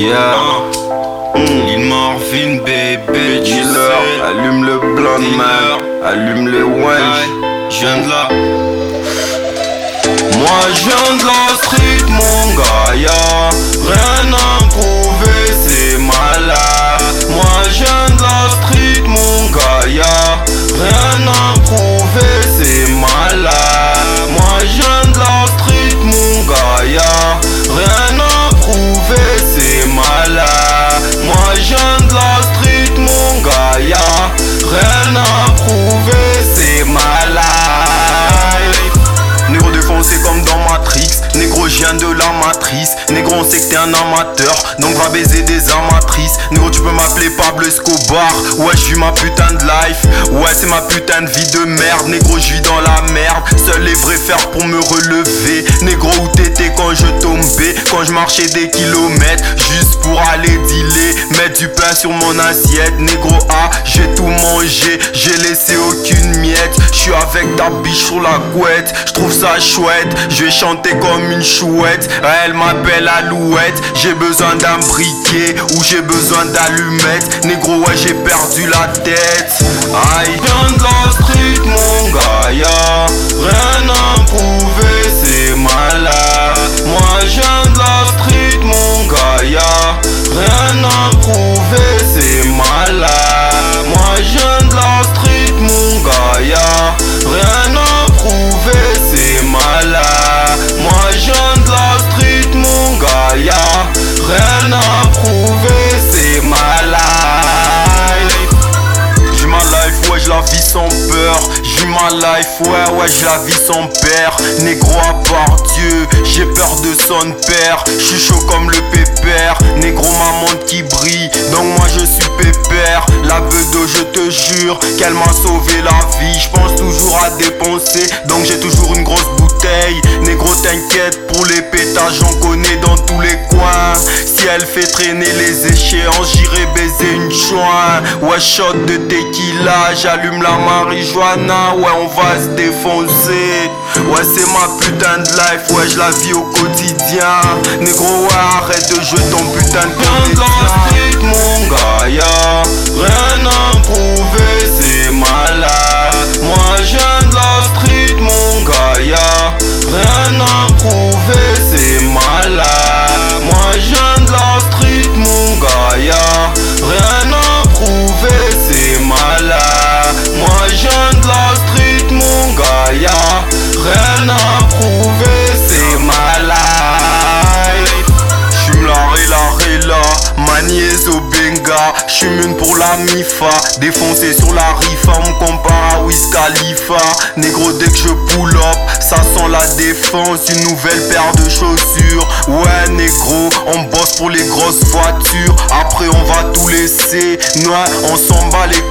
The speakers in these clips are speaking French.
Yeah. Lil Marvin, bébé, tu sais. allume le blanc man, allume le Ouais, wench. je viens de là. Moi je viens de la street mon gars, y'a rien à prouver, t'es un amateur Donc va baiser des amatrices. Négro tu peux m'appeler Pablo Escobar. Ouais je ma putain de life. Ouais c'est ma putain de vie de merde. Négro je vis dans la merde. Seuls les vrais fers pour me relever. Négro où t'étais quand je tombais? Quand je marchais des kilomètres Juste pour aller dealer. Mettre du pain sur mon assiette. Négro A j'ai tout mangé. J'ai laissé aucune avec ta biche sur la couette. Je trouve ça chouette Je vais chanter comme une chouette. Elle m'appelle Alouette J'ai besoin d'un briquet Ou j'ai besoin d'allumettes. Négro ouais j'ai perdu la tête. Aïe Viens de la mon gars rien à prouver C'est malade ouais, ouais, je la vis sans père. Négro à part Dieu, j'ai peur de son père. Je suis chaud comme le pépère. Négro, ma montre qui brille, donc moi je suis pépère. La d'eau, je te jure qu'elle m'a sauvé la vie. Je pense toujours à dépenser, donc j'ai toujours une grosse bouteille. Négro, t'inquiète pour les pétages, j'en connais dans tous les coins. Si elle fait traîner les échéances, j'irai baiser une joint. Ouais, shot de tequila, j'allume la marijuana. Ouais, on va se défoncer. Ouais, c'est ma putain de life, ouais, je la vis au quotidien. Négro, ouais, arrête de jouer ton putain de comédien. mon gars, y'a rien à prouver, défoncé sur la rifa, on compare à Wiz Khalifa. Négro dès que je pull up, ça sent la défense, une nouvelle paire de chaussures. Ouais négro, on bosse pour les grosses voitures, après on va tout laisser. Ouais, on s'en bat les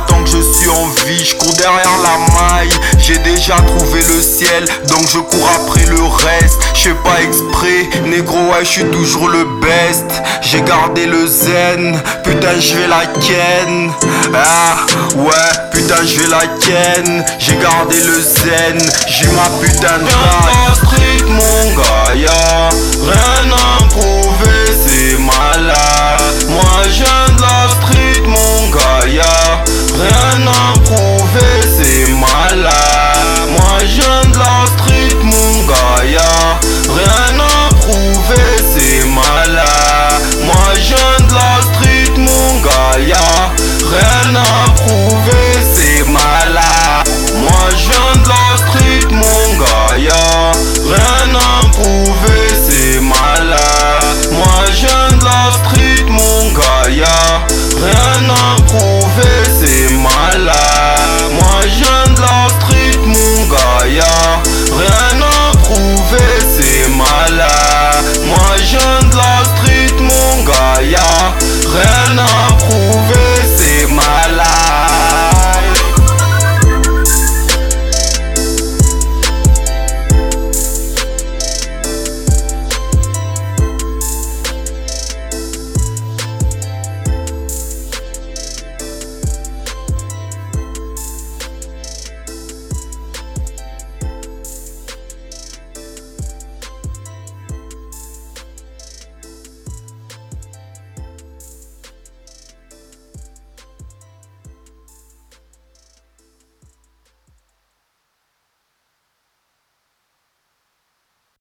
moi tant que je suis en vie, je cours derrière la maille. J'ai déjà trouvé le ciel, donc je cours après le reste. Je fais pas exprès, négro, ouais, je suis toujours le best. J'ai gardé le zen, putain, je vais la ken. Ah, ouais, putain, je vais la ken. J'ai gardé le zen, j'ai ma putain de street, mon gars, y'a rien rien à prouver, c'est malade. Moi je viens de la street, mon gars, rien à prouver, c'est malade. Moi je viens de la street, mon gars, rien à prouver, c'est malade. Moi je viens de la street, mon gars, rien à prouver, c'est malade. Moi je viens de la street, mon gars, rien à prouver.